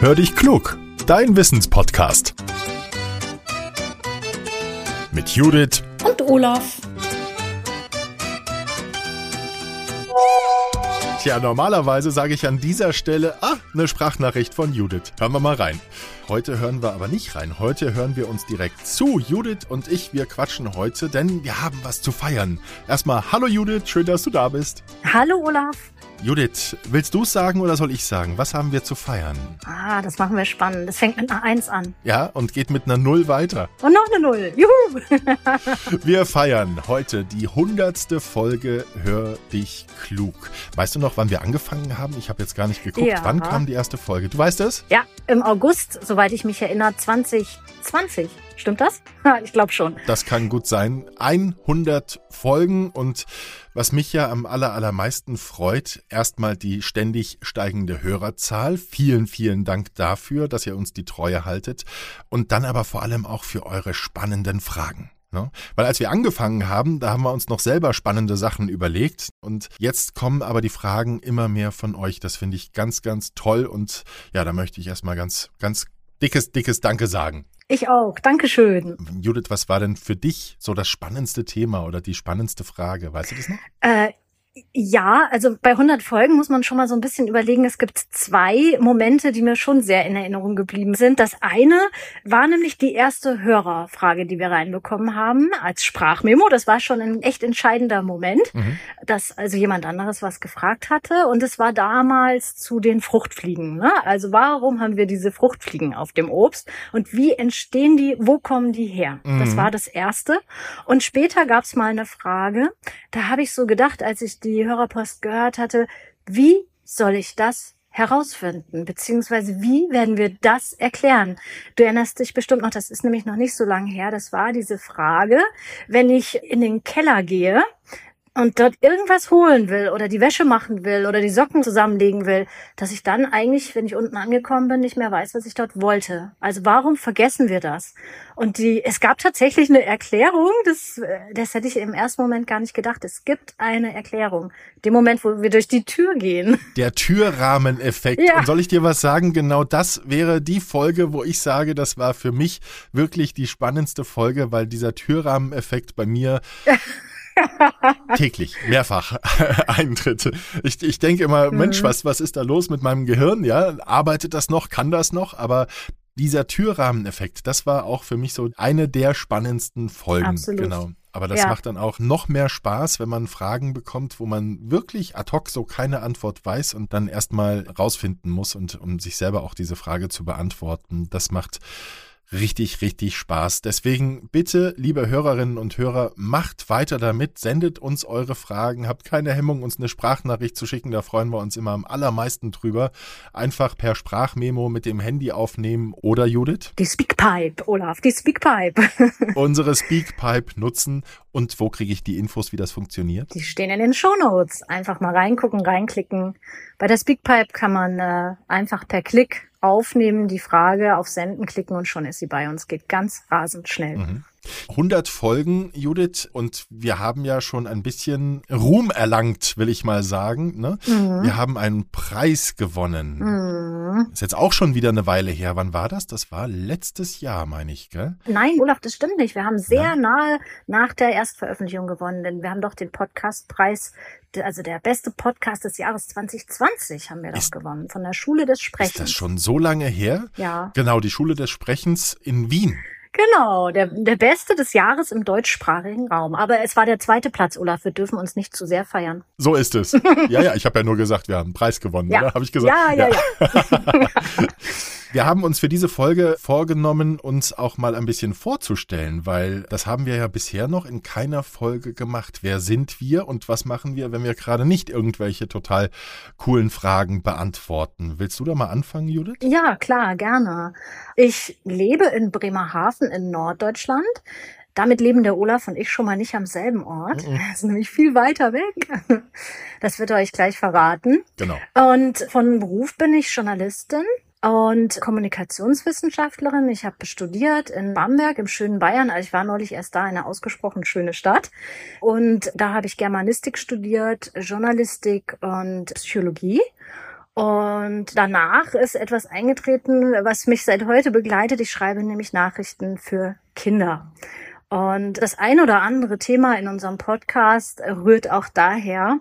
Hör dich klug, dein Wissenspodcast. Mit Judith und Olaf. Tja, normalerweise sage ich an dieser Stelle, ah, eine Sprachnachricht von Judith. Hören wir mal rein. Heute hören wir aber nicht rein. Heute hören wir uns direkt zu. Judith und ich, wir quatschen heute, denn wir haben was zu feiern. Erstmal, hallo Judith, schön, dass du da bist. Hallo Olaf. Judith, willst du es sagen oder soll ich sagen? Was haben wir zu feiern? Ah, das machen wir spannend. Das fängt mit einer Eins an. Ja, und geht mit einer Null weiter. Und noch eine Null. Juhu! wir feiern heute die hundertste Folge Hör dich klug. Weißt du noch, wann wir angefangen haben? Ich habe jetzt gar nicht geguckt. Ja. Wann kam die erste Folge? Du weißt es? Ja, im August, soweit ich mich erinnere, 2020. Stimmt das? ich glaube schon. Das kann gut sein. 100 Folgen und was mich ja am aller, allermeisten freut, erstmal die ständig steigende Hörerzahl. Vielen, vielen Dank dafür, dass ihr uns die Treue haltet und dann aber vor allem auch für eure spannenden Fragen. Ne? Weil als wir angefangen haben, da haben wir uns noch selber spannende Sachen überlegt und jetzt kommen aber die Fragen immer mehr von euch. Das finde ich ganz, ganz toll und ja, da möchte ich erstmal ganz, ganz dickes, dickes Danke sagen. Ich auch. Dankeschön. Judith, was war denn für dich so das spannendste Thema oder die spannendste Frage? Weißt du das noch? Äh, ja, also bei 100 Folgen muss man schon mal so ein bisschen überlegen. Es gibt zwei Momente, die mir schon sehr in Erinnerung geblieben sind. Das eine war nämlich die erste Hörerfrage, die wir reinbekommen haben als Sprachmemo. Das war schon ein echt entscheidender Moment, mhm. dass also jemand anderes was gefragt hatte. Und es war damals zu den Fruchtfliegen. Ne? Also warum haben wir diese Fruchtfliegen auf dem Obst? Und wie entstehen die? Wo kommen die her? Mhm. Das war das erste. Und später gab es mal eine Frage. Da habe ich so gedacht, als ich die Hörerpost gehört hatte, wie soll ich das herausfinden, beziehungsweise wie werden wir das erklären? Du erinnerst dich bestimmt noch, das ist nämlich noch nicht so lange her, das war diese Frage, wenn ich in den Keller gehe, und dort irgendwas holen will oder die Wäsche machen will oder die Socken zusammenlegen will, dass ich dann eigentlich, wenn ich unten angekommen bin, nicht mehr weiß, was ich dort wollte. Also warum vergessen wir das? Und die, es gab tatsächlich eine Erklärung, das, das hätte ich im ersten Moment gar nicht gedacht. Es gibt eine Erklärung. Dem Moment, wo wir durch die Tür gehen. Der Türrahmeneffekt. Ja. Und soll ich dir was sagen? Genau das wäre die Folge, wo ich sage, das war für mich wirklich die spannendste Folge, weil dieser Türrahmeneffekt bei mir täglich, mehrfach eintritt. Ich, ich denke immer, mhm. Mensch, was, was ist da los mit meinem Gehirn? Ja, arbeitet das noch, kann das noch? Aber dieser Türrahmeneffekt, das war auch für mich so eine der spannendsten Folgen. Absolut. Genau. Aber das ja. macht dann auch noch mehr Spaß, wenn man Fragen bekommt, wo man wirklich ad hoc so keine Antwort weiß und dann erstmal rausfinden muss und um sich selber auch diese Frage zu beantworten. Das macht richtig, richtig Spaß. Deswegen bitte, liebe Hörerinnen und Hörer, macht weiter damit, sendet uns eure Fragen, habt keine Hemmung, uns eine Sprachnachricht zu schicken, da freuen wir uns immer am allermeisten drüber. Einfach per Sprachmemo mit dem Handy aufnehmen oder Judith? Die Speakpipe, Olaf, die Speakpipe. Unsere Speakpipe nutzen und wo kriege ich die Infos, wie das funktioniert? Die stehen in den Shownotes. Einfach mal reingucken, reinklicken. Bei der Speakpipe kann man äh, einfach per Klick aufnehmen, die Frage auf Senden klicken und schon ist sie bei uns. Geht ganz rasend schnell. Mhm. 100 Folgen, Judith, und wir haben ja schon ein bisschen Ruhm erlangt, will ich mal sagen. Ne? Mhm. Wir haben einen Preis gewonnen. Mhm. Ist jetzt auch schon wieder eine Weile her. Wann war das? Das war letztes Jahr, meine ich, gell? Nein, Olaf, das stimmt nicht. Wir haben sehr ja. nahe nach der Erstveröffentlichung gewonnen, denn wir haben doch den Podcastpreis also der beste Podcast des Jahres 2020 haben wir das gewonnen, von der Schule des Sprechens. Ist das schon so lange her? Ja. Genau, die Schule des Sprechens in Wien. Genau, der, der Beste des Jahres im deutschsprachigen Raum. Aber es war der zweite Platz, Olaf. Wir dürfen uns nicht zu sehr feiern. So ist es. Ja, ja, ich habe ja nur gesagt, wir haben einen Preis gewonnen, ja. oder? Habe ich gesagt? Ja, ja, ja. ja. Wir haben uns für diese Folge vorgenommen, uns auch mal ein bisschen vorzustellen, weil das haben wir ja bisher noch in keiner Folge gemacht. Wer sind wir und was machen wir, wenn wir gerade nicht irgendwelche total coolen Fragen beantworten? Willst du da mal anfangen, Judith? Ja, klar, gerne. Ich lebe in Bremerhaven in Norddeutschland. Damit leben der Olaf und ich schon mal nicht am selben Ort. Mhm. Das ist nämlich viel weiter weg. Das wird er euch gleich verraten. Genau. Und von Beruf bin ich Journalistin und Kommunikationswissenschaftlerin. Ich habe studiert in Bamberg im schönen Bayern. Also ich war neulich erst da, eine ausgesprochen schöne Stadt. Und da habe ich Germanistik studiert, Journalistik und Psychologie. Und danach ist etwas eingetreten, was mich seit heute begleitet. Ich schreibe nämlich Nachrichten für Kinder. Und das ein oder andere Thema in unserem Podcast rührt auch daher,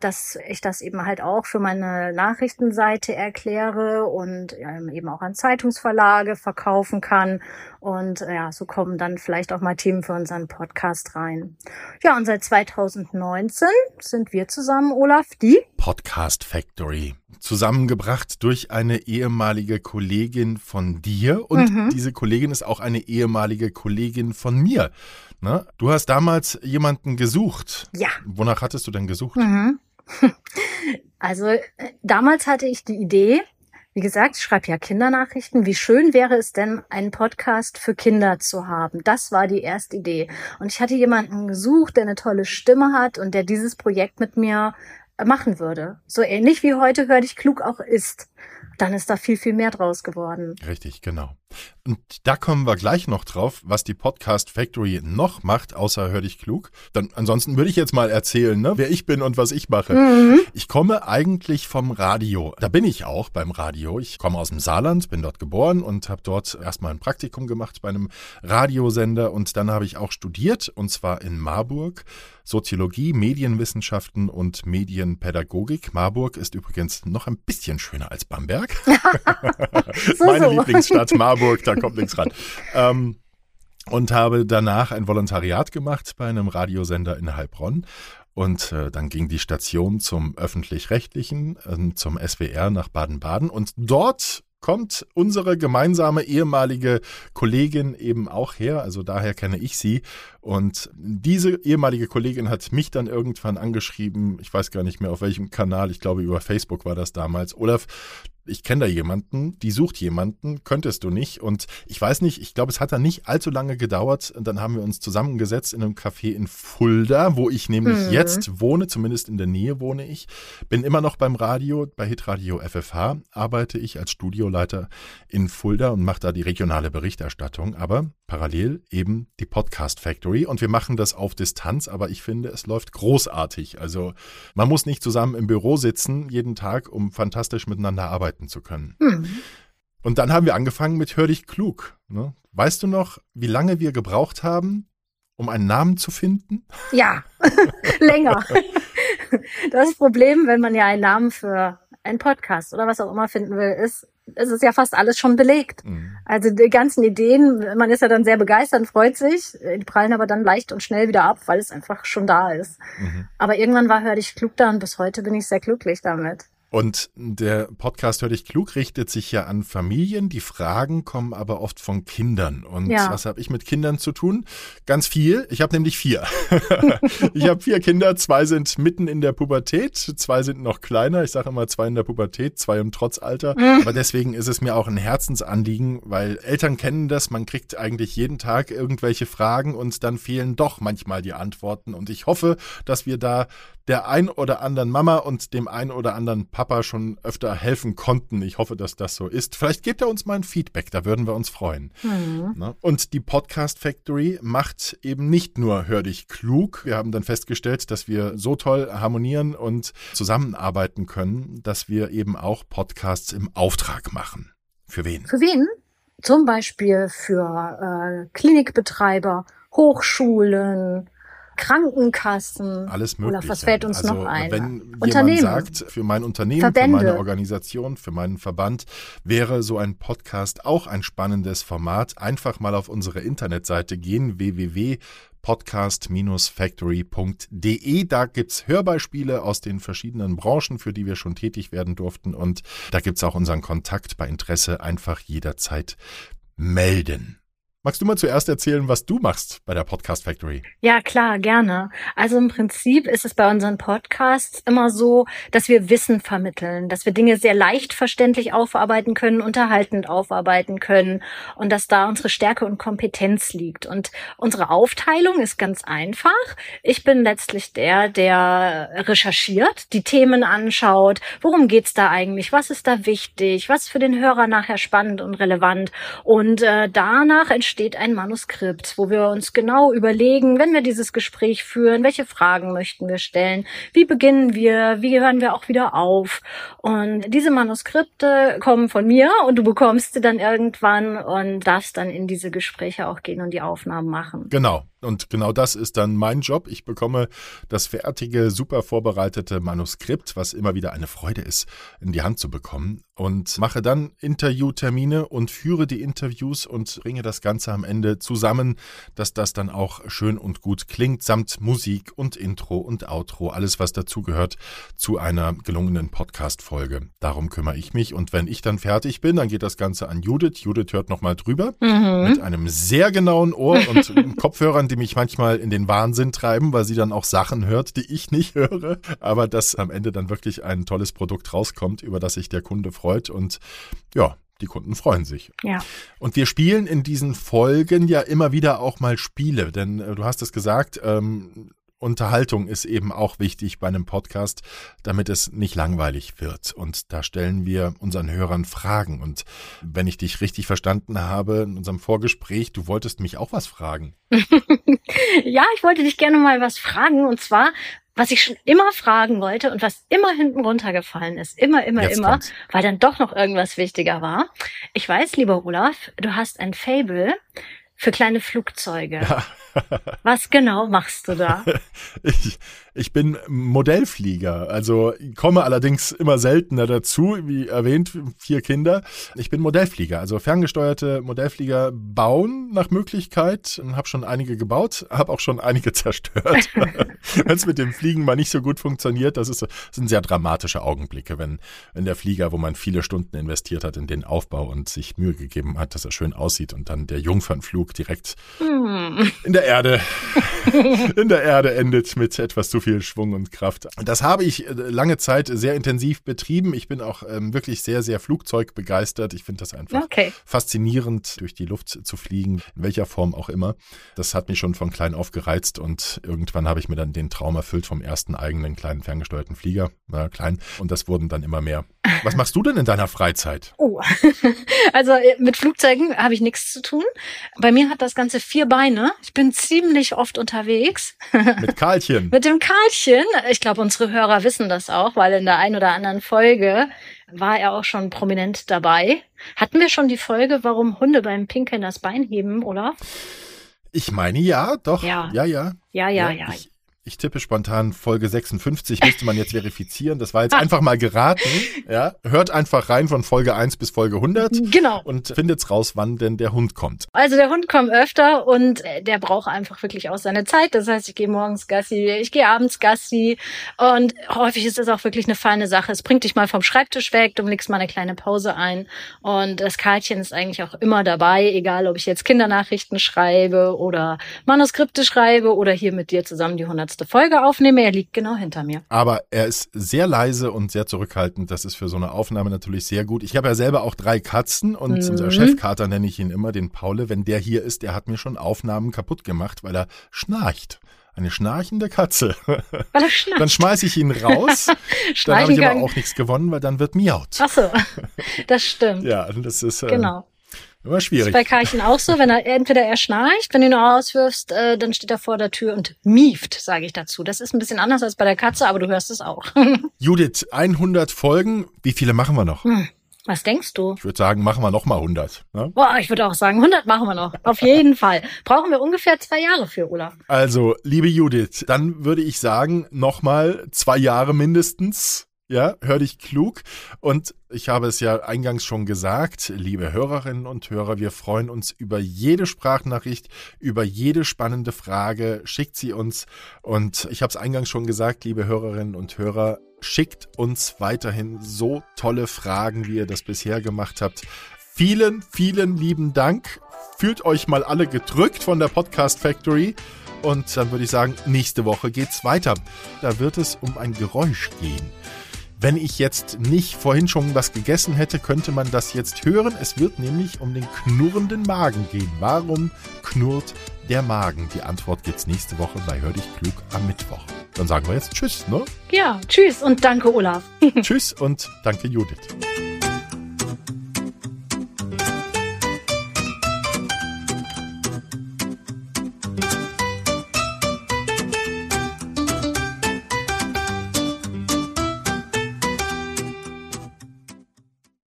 dass ich das eben halt auch für meine Nachrichtenseite erkläre und eben auch an Zeitungsverlage verkaufen kann. Und ja, so kommen dann vielleicht auch mal Themen für unseren Podcast rein. Ja, und seit 2019 sind wir zusammen, Olaf, die Podcast Factory zusammengebracht durch eine ehemalige Kollegin von dir und mhm. diese Kollegin ist auch eine ehemalige Kollegin von mir. Ne? Du hast damals jemanden gesucht. Ja. Wonach hattest du denn gesucht? Mhm. Also äh, damals hatte ich die Idee, wie gesagt, ich schreibe ja Kindernachrichten. Wie schön wäre es denn, einen Podcast für Kinder zu haben? Das war die erste Idee. Und ich hatte jemanden gesucht, der eine tolle Stimme hat und der dieses Projekt mit mir machen würde. So ähnlich wie heute Hör dich klug auch ist. Dann ist da viel, viel mehr draus geworden. Richtig, genau. Und da kommen wir gleich noch drauf, was die Podcast Factory noch macht, außer Hör dich klug. Dann ansonsten würde ich jetzt mal erzählen, ne, wer ich bin und was ich mache. Mhm. Ich komme eigentlich vom Radio. Da bin ich auch beim Radio. Ich komme aus dem Saarland, bin dort geboren und habe dort erstmal ein Praktikum gemacht bei einem Radiosender und dann habe ich auch studiert und zwar in Marburg Soziologie, Medienwissenschaften und Medienpädagogik. Marburg ist übrigens noch ein bisschen schöner als Bamberg. so, Meine so. Lieblingsstadt Marburg, da kommt nichts ran. Ähm, und habe danach ein Volontariat gemacht bei einem Radiosender in Heilbronn. Und äh, dann ging die Station zum öffentlich-rechtlichen, äh, zum SWR nach Baden-Baden. Und dort kommt unsere gemeinsame ehemalige Kollegin eben auch her, also daher kenne ich sie. Und diese ehemalige Kollegin hat mich dann irgendwann angeschrieben, ich weiß gar nicht mehr auf welchem Kanal, ich glaube über Facebook war das damals. Olaf, ich kenne da jemanden, die sucht jemanden, könntest du nicht. Und ich weiß nicht, ich glaube, es hat dann nicht allzu lange gedauert. Und dann haben wir uns zusammengesetzt in einem Café in Fulda, wo ich nämlich mhm. jetzt wohne, zumindest in der Nähe wohne ich. Bin immer noch beim Radio, bei Hitradio FFH, arbeite ich als Studioleiter in Fulda und mache da die regionale Berichterstattung. Aber parallel eben die Podcast Factory. Und wir machen das auf Distanz, aber ich finde, es läuft großartig. Also man muss nicht zusammen im Büro sitzen jeden Tag, um fantastisch miteinander arbeiten zu können. Mhm. Und dann haben wir angefangen mit Hör dich klug. Ne? Weißt du noch, wie lange wir gebraucht haben, um einen Namen zu finden? Ja, länger. Das Problem, wenn man ja einen Namen für einen Podcast oder was auch immer finden will, ist, es ist ja fast alles schon belegt. Mhm. Also die ganzen Ideen, man ist ja dann sehr begeistert und freut sich, die prallen aber dann leicht und schnell wieder ab, weil es einfach schon da ist. Mhm. Aber irgendwann war Hör dich klug da und bis heute bin ich sehr glücklich damit. Und der Podcast Hör dich klug richtet sich ja an Familien. Die Fragen kommen aber oft von Kindern. Und ja. was habe ich mit Kindern zu tun? Ganz viel. Ich habe nämlich vier. ich habe vier Kinder. Zwei sind mitten in der Pubertät. Zwei sind noch kleiner. Ich sage immer zwei in der Pubertät, zwei im Trotzalter. Mhm. Aber deswegen ist es mir auch ein Herzensanliegen, weil Eltern kennen das. Man kriegt eigentlich jeden Tag irgendwelche Fragen und dann fehlen doch manchmal die Antworten. Und ich hoffe, dass wir da der ein oder anderen Mama und dem ein oder anderen Papa schon öfter helfen konnten. Ich hoffe, dass das so ist. Vielleicht gebt er uns mal ein Feedback, da würden wir uns freuen. Mhm. Und die Podcast Factory macht eben nicht nur Hör dich klug. Wir haben dann festgestellt, dass wir so toll harmonieren und zusammenarbeiten können, dass wir eben auch Podcasts im Auftrag machen. Für wen? Für wen? Zum Beispiel für äh, Klinikbetreiber, Hochschulen, Krankenkassen. Alles mögliche. Oder was fällt uns also, noch ein? Wenn Unternehmen. jemand sagt, für mein Unternehmen, Verbände. für meine Organisation, für meinen Verband wäre so ein Podcast auch ein spannendes Format, einfach mal auf unsere Internetseite gehen, www podcast-factory.de. Da gibt's Hörbeispiele aus den verschiedenen Branchen, für die wir schon tätig werden durften. Und da gibt's auch unseren Kontakt bei Interesse einfach jederzeit melden. Magst du mal zuerst erzählen, was du machst bei der Podcast Factory? Ja, klar, gerne. Also im Prinzip ist es bei unseren Podcasts immer so, dass wir Wissen vermitteln, dass wir Dinge sehr leicht verständlich aufarbeiten können, unterhaltend aufarbeiten können und dass da unsere Stärke und Kompetenz liegt. Und unsere Aufteilung ist ganz einfach. Ich bin letztlich der, der recherchiert, die Themen anschaut, worum geht's da eigentlich, was ist da wichtig, was für den Hörer nachher spannend und relevant. Und äh, danach entsteht entsteht ein Manuskript, wo wir uns genau überlegen, wenn wir dieses Gespräch führen, welche Fragen möchten wir stellen, wie beginnen wir, wie hören wir auch wieder auf. Und diese Manuskripte kommen von mir und du bekommst sie dann irgendwann und darfst dann in diese Gespräche auch gehen und die Aufnahmen machen. Genau. Und genau das ist dann mein Job. Ich bekomme das fertige, super vorbereitete Manuskript, was immer wieder eine Freude ist, in die Hand zu bekommen und mache dann Interviewtermine und führe die Interviews und bringe das Ganze am Ende zusammen, dass das dann auch schön und gut klingt, samt Musik und Intro und Outro, alles was dazugehört zu einer gelungenen Podcast-Folge. Darum kümmere ich mich und wenn ich dann fertig bin, dann geht das Ganze an Judith. Judith hört nochmal drüber mhm. mit einem sehr genauen Ohr und Kopfhörern, die mich manchmal in den Wahnsinn treiben, weil sie dann auch Sachen hört, die ich nicht höre, aber dass am Ende dann wirklich ein tolles Produkt rauskommt, über das sich der Kunde freut gefreut und ja, die Kunden freuen sich. Ja. Und wir spielen in diesen Folgen ja immer wieder auch mal Spiele, denn äh, du hast es gesagt, ähm, Unterhaltung ist eben auch wichtig bei einem Podcast, damit es nicht langweilig wird. Und da stellen wir unseren Hörern Fragen. Und wenn ich dich richtig verstanden habe in unserem Vorgespräch, du wolltest mich auch was fragen. ja, ich wollte dich gerne mal was fragen. Und zwar, was ich schon immer fragen wollte und was immer hinten runtergefallen ist, immer, immer, Jetzt immer, kommt's. weil dann doch noch irgendwas wichtiger war. Ich weiß, lieber Olaf, du hast ein Fable für kleine Flugzeuge. Ja. Was genau machst du da? Ich, ich bin Modellflieger, also komme allerdings immer seltener dazu, wie erwähnt, vier Kinder. Ich bin Modellflieger, also ferngesteuerte Modellflieger bauen nach Möglichkeit. Habe schon einige gebaut, habe auch schon einige zerstört. wenn es mit dem Fliegen mal nicht so gut funktioniert, das, ist, das sind sehr dramatische Augenblicke, wenn, wenn der Flieger, wo man viele Stunden investiert hat in den Aufbau und sich Mühe gegeben hat, dass er schön aussieht und dann der Jungfernflug direkt hm. in der Erde, in der Erde endet mit etwas zu viel Schwung und Kraft. Das habe ich äh, lange Zeit sehr intensiv betrieben. Ich bin auch ähm, wirklich sehr, sehr flugzeugbegeistert. Ich finde das einfach okay. faszinierend, durch die Luft zu fliegen, in welcher Form auch immer. Das hat mich schon von klein auf gereizt und irgendwann habe ich mir dann den Traum erfüllt vom ersten eigenen kleinen ferngesteuerten Flieger. Na, klein. Und das wurden dann immer mehr. Was machst du denn in deiner Freizeit? Oh, also äh, mit Flugzeugen habe ich nichts zu tun. Bei mir hat das Ganze vier Beine. Ich bin ziemlich oft unterwegs. Mit Karlchen. mit dem Karlchen. Ich glaube, unsere Hörer wissen das auch, weil in der einen oder anderen Folge war er auch schon prominent dabei. Hatten wir schon die Folge, warum Hunde beim Pinkeln das Bein heben, oder? Ich meine ja, doch. Ja, ja. Ja, ja, ja. ja. Ich, ich tippe spontan Folge 56, müsste man jetzt verifizieren. Das war jetzt einfach mal geraten. Ja, hört einfach rein von Folge 1 bis Folge 100. Genau. Und findet's raus, wann denn der Hund kommt. Also der Hund kommt öfter und äh, der braucht einfach wirklich auch seine Zeit. Das heißt, ich gehe morgens Gassi, ich gehe abends Gassi und häufig ist das auch wirklich eine feine Sache. Es bringt dich mal vom Schreibtisch weg, du legst mal eine kleine Pause ein und das Kartchen ist eigentlich auch immer dabei, egal ob ich jetzt Kindernachrichten schreibe oder Manuskripte schreibe oder hier mit dir zusammen die 100 hundertste Folge aufnehme. Er liegt genau hinter mir. Aber er ist sehr leise und sehr zurückhaltend. Das ist für so eine Aufnahme natürlich sehr gut. Ich habe ja selber auch drei Katzen und mhm. unser Chefkater nenne ich ihn immer, den Paule. Wenn der hier ist, der hat mir schon Aufnahmen kaputt gemacht, weil er schnarcht. Eine schnarchende Katze. Weil er schnarcht. Dann schmeiße ich ihn raus. dann habe ich aber auch nichts gewonnen, weil dann wird miaut. Ach so, das stimmt. ja, das ist. Äh, genau. Immer schwierig. Das ist bei Karchen auch so, wenn er entweder er schnarcht, wenn du ihn auswirfst, äh, dann steht er vor der Tür und mieft, sage ich dazu. Das ist ein bisschen anders als bei der Katze, aber du hörst es auch. Judith, 100 Folgen, wie viele machen wir noch? Hm. Was denkst du? Ich würde sagen, machen wir noch mal 100. Ne? Boah, ich würde auch sagen, 100 machen wir noch. Auf jeden Fall. Brauchen wir ungefähr zwei Jahre für, Olaf. Also, liebe Judith, dann würde ich sagen, noch mal zwei Jahre mindestens. Ja, hör dich klug. Und ich habe es ja eingangs schon gesagt, liebe Hörerinnen und Hörer, wir freuen uns über jede Sprachnachricht, über jede spannende Frage. Schickt sie uns. Und ich habe es eingangs schon gesagt, liebe Hörerinnen und Hörer, schickt uns weiterhin so tolle Fragen, wie ihr das bisher gemacht habt. Vielen, vielen lieben Dank. Fühlt euch mal alle gedrückt von der Podcast Factory. Und dann würde ich sagen, nächste Woche geht's weiter. Da wird es um ein Geräusch gehen. Wenn ich jetzt nicht vorhin schon was gegessen hätte, könnte man das jetzt hören. Es wird nämlich um den knurrenden Magen gehen. Warum knurrt der Magen? Die Antwort gibt's nächste Woche bei Hör dich klug am Mittwoch. Dann sagen wir jetzt Tschüss, ne? Ja, Tschüss und danke, Olaf. tschüss und danke, Judith.